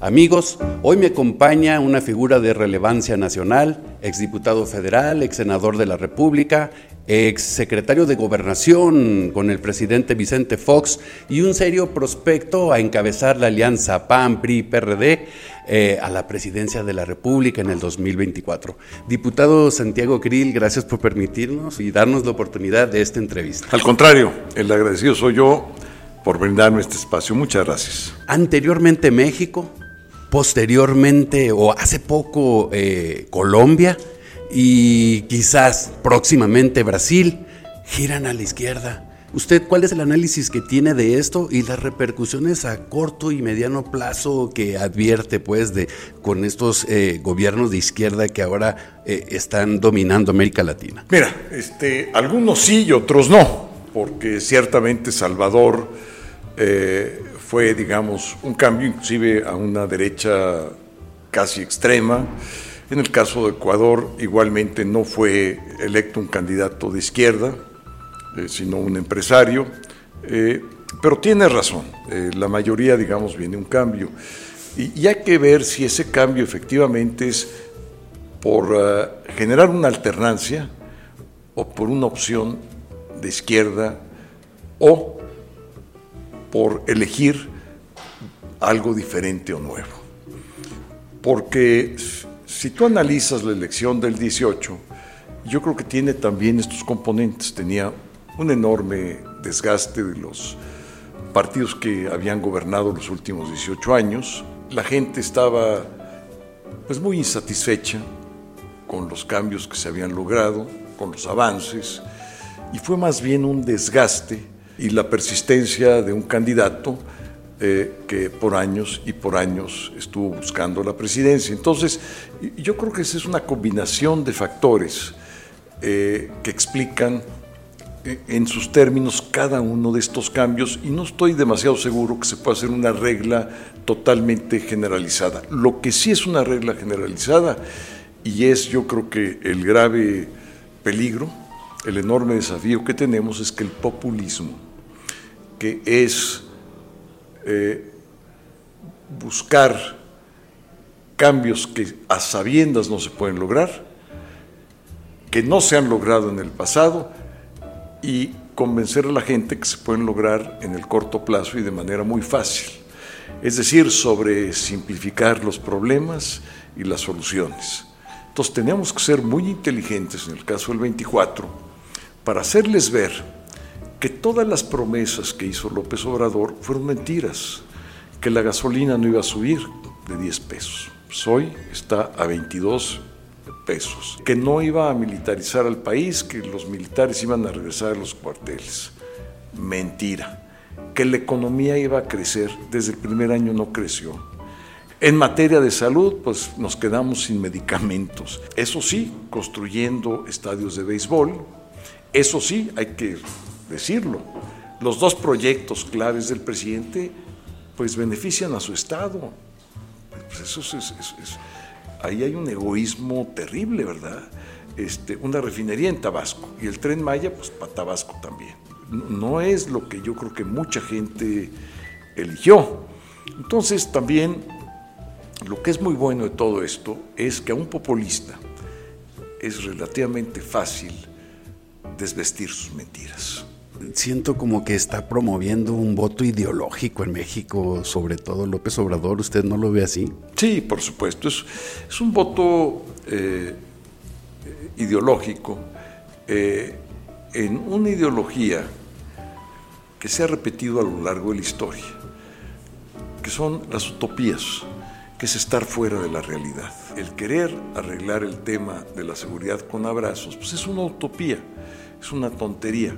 Amigos, hoy me acompaña una figura de relevancia nacional, exdiputado federal, ex senador de la República, ex secretario de Gobernación con el presidente Vicente Fox y un serio prospecto a encabezar la alianza PAN, PRI, PRD eh, a la presidencia de la República en el 2024. Diputado Santiago Krill, gracias por permitirnos y darnos la oportunidad de esta entrevista. Al contrario, el agradecido soy yo por brindarme este espacio. Muchas gracias. Anteriormente México, posteriormente o hace poco eh, Colombia y quizás próximamente Brasil giran a la izquierda. ¿Usted cuál es el análisis que tiene de esto y las repercusiones a corto y mediano plazo que advierte pues de con estos eh, gobiernos de izquierda que ahora eh, están dominando América Latina? Mira, este, algunos sí y otros no, porque ciertamente Salvador fue, digamos, un cambio inclusive a una derecha casi extrema. En el caso de Ecuador, igualmente no fue electo un candidato de izquierda, eh, sino un empresario. Eh, pero tiene razón, eh, la mayoría, digamos, viene un cambio. Y, hay que ver si ese cambio efectivamente es por generar una alternancia o por una opción de izquierda o por elegir algo diferente o nuevo. Porque si tú analizas la elección del 18, yo creo que tiene también estos componentes. Tenía un enorme desgaste de los partidos que habían gobernado los últimos 18 años. La gente estaba pues muy insatisfecha con los cambios que se habían logrado, con los avances, y fue más bien un desgaste y la persistencia de un candidato eh, que por años y por años estuvo buscando la presidencia. Entonces, yo creo que esa es una combinación de factores eh, que explican eh, en sus términos cada uno de estos cambios y no estoy demasiado seguro que se pueda hacer una regla totalmente generalizada. Lo que sí es una regla generalizada y es yo creo que el grave peligro, el enorme desafío que tenemos es que el populismo que es eh, buscar cambios que a sabiendas no se pueden lograr, que no se han logrado en el pasado y convencer a la gente que se pueden lograr en el corto plazo y de manera muy fácil. Es decir, sobre simplificar los problemas y las soluciones. Entonces tenemos que ser muy inteligentes en el caso del 24 para hacerles ver que todas las promesas que hizo López Obrador fueron mentiras, que la gasolina no iba a subir de 10 pesos, pues hoy está a 22 pesos, que no iba a militarizar al país, que los militares iban a regresar a los cuarteles. Mentira. Que la economía iba a crecer, desde el primer año no creció. En materia de salud, pues nos quedamos sin medicamentos. Eso sí, construyendo estadios de béisbol. Eso sí, hay que decirlo. Los dos proyectos claves del presidente pues benefician a su Estado. Pues eso es, ahí hay un egoísmo terrible, ¿verdad? Este, una refinería en Tabasco y el tren Maya, pues para Tabasco también. No es lo que yo creo que mucha gente eligió. Entonces también lo que es muy bueno de todo esto es que a un populista es relativamente fácil desvestir sus mentiras siento como que está promoviendo un voto ideológico en México, sobre todo López Obrador. ¿Usted no lo ve así? Sí, por supuesto. Es, un voto eh, ideológico eh, en una ideología que se ha repetido a lo largo de la historia, que son las utopías, que es estar fuera de la realidad. El querer arreglar el tema de la seguridad con abrazos, pues es una utopía, es una tontería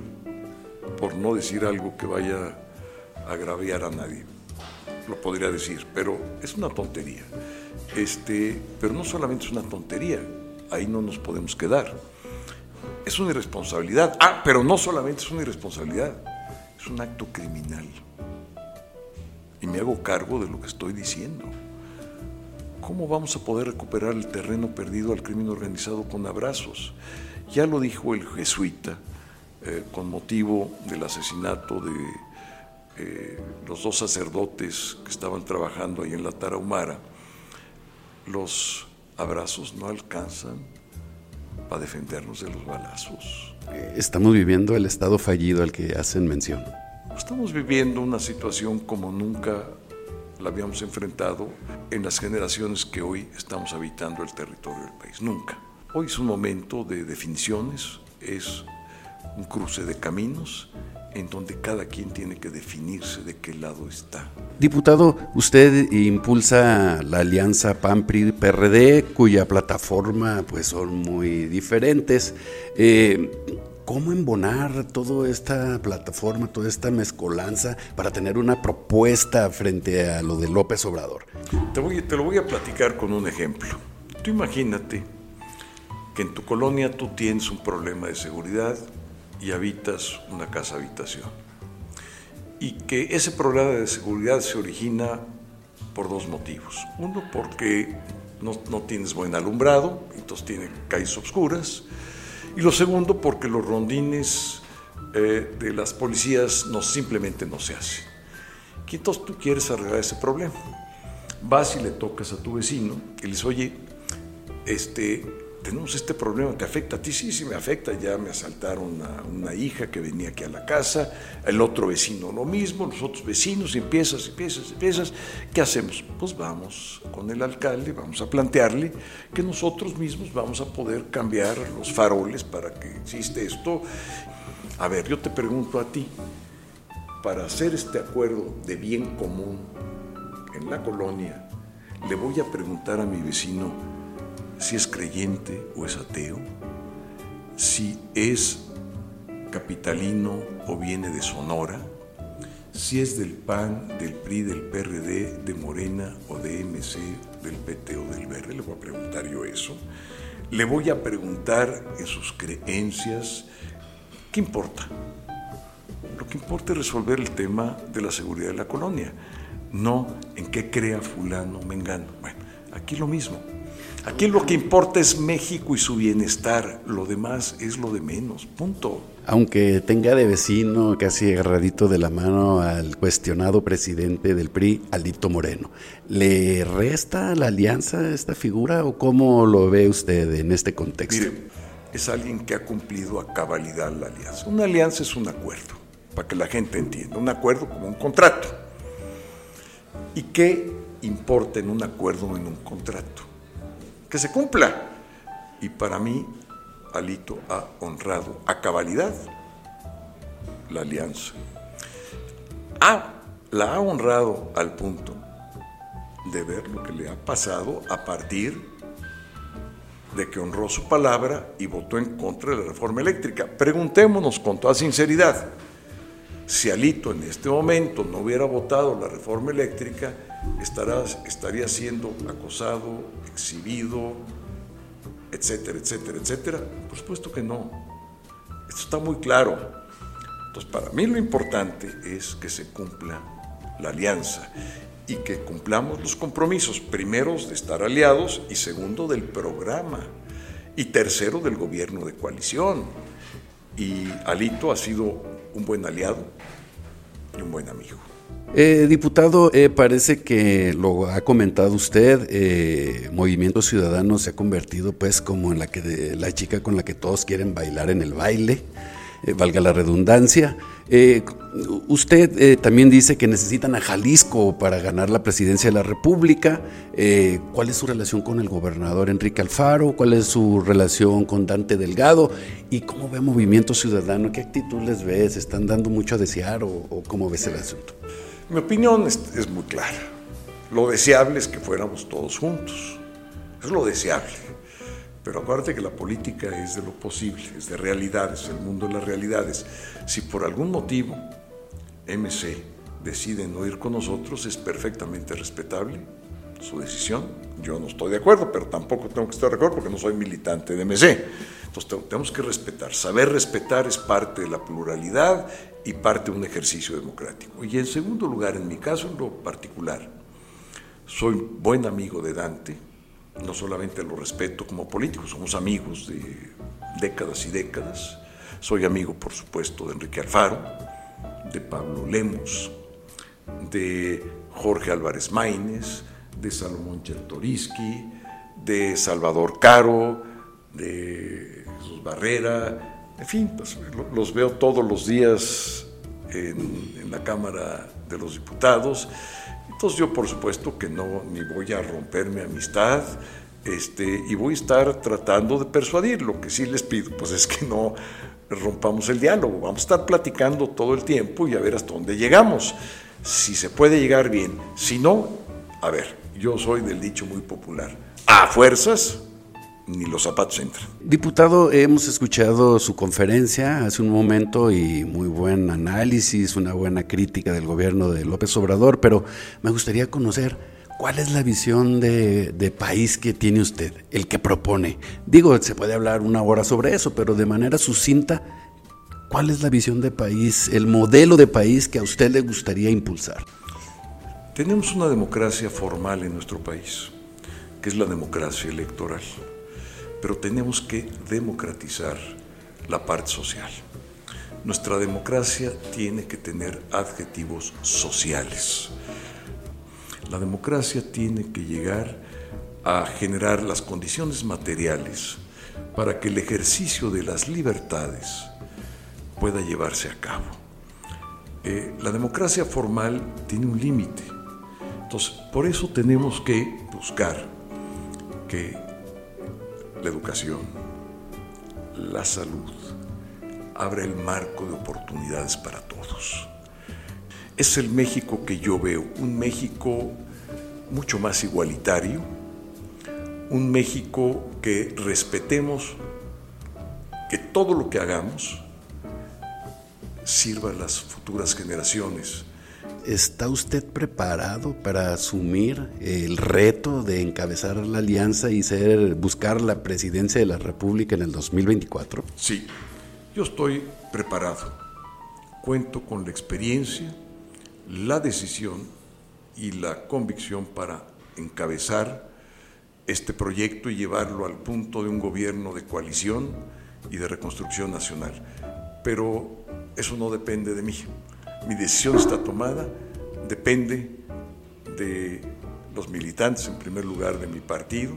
por no decir algo que vaya a agraviar a nadie. Lo podría decir, pero es una tontería. Este, pero no solamente es una tontería, ahí no nos podemos quedar. Es una irresponsabilidad. Ah, pero no solamente es una irresponsabilidad, es un acto criminal. Y me hago cargo de lo que estoy diciendo. ¿Cómo vamos a poder recuperar el terreno perdido al crimen organizado con abrazos? Ya lo dijo el jesuita, eh, con motivo del asesinato de eh, los dos sacerdotes que estaban trabajando ahí en la Tarahumara, los abrazos no alcanzan para defendernos de los balazos. Estamos viviendo el estado fallido al que hacen mención. Estamos viviendo una situación como nunca la habíamos enfrentado en las generaciones que hoy estamos habitando el territorio del país. Nunca. Hoy es un momento de definiciones, es un cruce de caminos en donde cada quien tiene que definirse de qué lado está. Diputado, usted impulsa la alianza PAN-PRI-PRD, cuya plataforma pues son muy diferentes. Eh, ¿Cómo embonar toda esta plataforma, toda esta mezcolanza para tener una propuesta frente a lo de López Obrador? Te, voy, te lo voy a platicar con un ejemplo. Tú imagínate que en tu colonia tú tienes un problema de seguridad y habitas una casa habitación. Y que ese problema de seguridad se origina por dos motivos. Uno, porque no, no tienes buen alumbrado, entonces tiene calles oscuras. Y lo segundo, porque los rondines eh, de las policías no, simplemente no se hacen. Y entonces tú quieres arreglar ese problema. Vas y le tocas a tu vecino y le dices, oye, este, tenemos este problema, ¿te afecta a ti? Sí, sí me afecta, ya me asaltaron a una hija que venía aquí a la casa, el otro vecino lo mismo, los otros vecinos, empiezas, empiezas, empiezas, ¿qué hacemos? Pues vamos con el alcalde, vamos a plantearle que nosotros mismos vamos a poder cambiar los faroles para que existe esto. A ver, yo te pregunto a ti, para hacer este acuerdo de bien común en la colonia, le voy a preguntar a mi vecino, si es creyente o es ateo, si es capitalino o viene de Sonora, si es del PAN, del PRI, del PRD, de Morena o de MC, del PT o del Verde, le voy a preguntar yo eso. Le voy a preguntar en sus creencias, ¿qué importa? Lo que importa es resolver el tema de la seguridad de la colonia, no en qué crea fulano, mengano. Bueno, aquí lo mismo. Aquí lo que importa es México y su bienestar, lo demás es lo de menos, punto. Aunque tenga de vecino, casi agarradito de la mano al cuestionado presidente del PRI, Alito Moreno, ¿le resta la alianza esta figura o cómo lo ve usted en este contexto? Mire, es alguien que ha cumplido a cabalidad la alianza. Una alianza es un acuerdo, para que la gente entienda, un acuerdo como un contrato. ¿Y qué importa en un acuerdo o en un contrato? Que se cumpla. Y para mí, Alito ha honrado a cabalidad la alianza. Ah, la ha honrado al punto de ver lo que le ha pasado a partir de que honró su palabra y votó en contra de la reforma eléctrica. Preguntémonos con toda sinceridad, si Alito en este momento no hubiera votado la reforma eléctrica, estaría siendo acosado, exhibido, etcétera, etcétera, etcétera. Por supuesto que no. Esto está muy claro. Entonces, para mí lo importante es que se cumpla la alianza y que cumplamos los compromisos, primeros de estar aliados y segundo del programa y tercero del gobierno de coalición. Y Alito ha sido un buen aliado y un buen amigo. Eh, diputado, eh, parece que lo ha comentado usted, eh, Movimiento Ciudadano se ha convertido pues como en la que la chica con la que todos quieren bailar en el baile, valga la redundancia. usted también dice que necesitan a Jalisco para ganar la presidencia de la República. ¿Cuál es su relación con el gobernador Enrique Alfaro? ¿Cuál es su relación con Dante Delgado? ¿Y cómo ve Movimiento Ciudadano? ¿Qué actitud les ves? ¿Están dando mucho a desear o, o cómo ves el asunto? Mi opinión es, muy clara. Lo deseable es que fuéramos todos juntos. Es lo deseable. Pero acuérdate que la política es de lo posible, es de realidades, el mundo de las realidades. Si por algún motivo MC decide no ir con nosotros, es perfectamente respetable su decisión. Yo no estoy de acuerdo, pero tampoco tengo que estar de acuerdo porque no soy militante de MC. Entonces tenemos que respetar. Saber respetar es parte de la pluralidad y parte de un ejercicio democrático. Y en segundo lugar, en mi caso en lo particular, soy buen amigo de Dante, no solamente lo respeto como político, somos amigos de décadas y décadas. Soy amigo, por supuesto, de Enrique Alfaro, de Pablo Lemos, de Jorge Álvarez Maínez, de Salomón Chertoriski, de Salvador Caro, de Jesús Barrera, en fin, pues, los veo todos los días en, en, la Cámara de los Diputados. Entonces yo por supuesto que no ni voy a romper mi amistad este, y voy a estar tratando de persuadir. Lo que sí les pido pues es que no rompamos el diálogo, vamos a estar platicando todo el tiempo y a ver hasta dónde llegamos. Si se puede llegar bien, si no, a ver, yo soy del dicho muy popular, a fuerzas ni los zapatos entran. Diputado, hemos escuchado su conferencia hace un momento y muy buen análisis, una buena crítica del gobierno de López Obrador, pero me gustaría conocer cuál es la visión de, de país que tiene usted, el que propone. Digo, se puede hablar una hora sobre eso, pero de manera sucinta, ¿cuál es la visión de país, el modelo de país que a usted le gustaría impulsar? Tenemos una democracia formal en nuestro país, que es la democracia electoral pero tenemos que democratizar la parte social. Nuestra democracia tiene que tener adjetivos sociales. La democracia tiene que llegar a generar las condiciones materiales para que el ejercicio de las libertades pueda llevarse a cabo. Eh, la democracia formal tiene un límite. Entonces, por eso tenemos que buscar que la educación, la salud, abre el marco de oportunidades para todos. Es el México que yo veo, un México mucho más igualitario, un México que respetemos que todo lo que hagamos sirva a las futuras generaciones ¿Está usted preparado para asumir el reto de encabezar la alianza y ser, buscar la presidencia de la República en el 2024? Sí, yo estoy preparado. Cuento con la experiencia, la decisión y la convicción para encabezar este proyecto y llevarlo al punto de un gobierno de coalición y de reconstrucción nacional. Pero eso no depende de mí mi decisión está tomada, depende de los militantes, en primer lugar, de mi partido,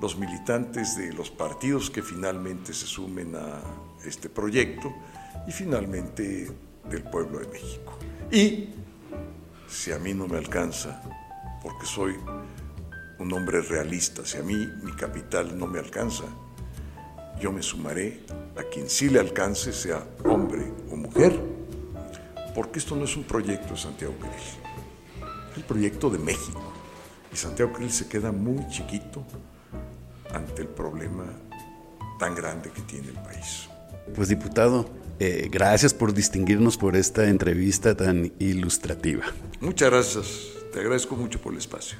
los militantes de los partidos que finalmente se sumen a este proyecto y finalmente del pueblo de México. Y si a mí no me alcanza, porque soy un hombre realista, si a mí mi capital no me alcanza, yo me sumaré a quien sí le alcance, sea hombre o mujer, porque esto no es un proyecto de Santiago Krill, es el proyecto de México. Y Santiago Krill se queda muy chiquito ante el problema tan grande que tiene el país. Pues diputado, eh, gracias por distinguirnos por esta entrevista tan ilustrativa. Muchas gracias, te agradezco mucho por el espacio.